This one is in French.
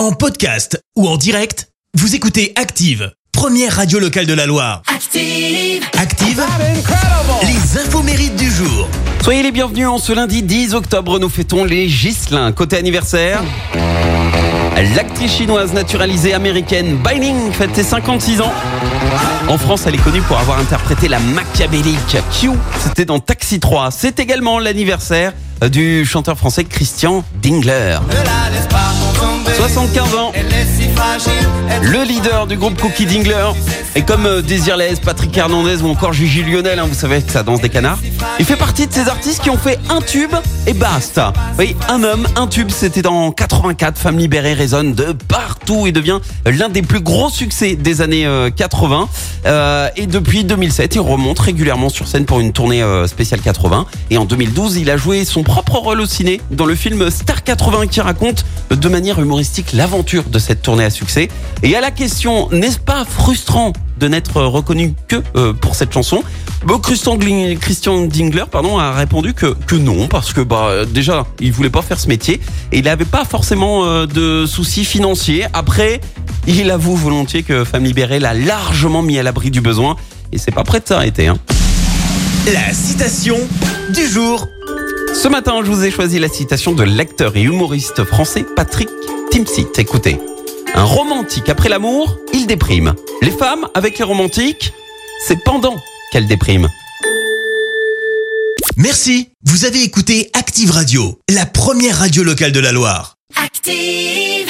En podcast ou en direct, vous écoutez Active, première radio locale de la Loire. Active. Active, les infos mérites du jour. Soyez les bienvenus en ce lundi 10 octobre, nous fêtons les Gislin. Côté anniversaire, l'actrice chinoise naturalisée américaine Bai Ling fête ses 56 ans. En France, elle est connue pour avoir interprété la machiavélique Q. C'était dans Taxi 3. C'est également l'anniversaire du chanteur français Christian Dingler. 75 ans. Le leader du groupe Cookie Dingler. Et comme euh, Désirless, Patrick Hernandez ou encore Gigi Lionel, hein, vous savez que ça danse des canards. Il fait partie de ces artistes qui ont fait un tube et basta. Oui, un homme, un tube, c'était dans 84. Femme libérée résonne de partout et devient l'un des plus gros succès des années euh, 80. Euh, et depuis 2007, il remonte régulièrement sur scène pour une tournée euh, spéciale 80. Et en 2012, il a joué son propre rôle au ciné dans le film Star 80 qui raconte de manière humoristique l'aventure de cette tournée à succès. Et à la question, n'est-ce pas frustrant de n'être reconnu que euh, pour cette chanson Bon, Christian, Dingler pardon, a répondu que, que non, parce que bah, euh, déjà, il voulait pas faire ce métier et il n'avait pas forcément euh, de soucis financiers. Après, il avoue volontiers que Femme Libérée l'a largement mis à l'abri du besoin et c'est pas prêt de s'arrêter. Hein. La citation du jour. Ce matin, je vous ai choisi la citation de l'acteur et humoriste français Patrick Timsit. Écoutez, un romantique après l'amour, il déprime. Les femmes avec les romantiques, c'est pendant qu'elles dépriment. Merci, vous avez écouté Active Radio, la première radio locale de la Loire. Active.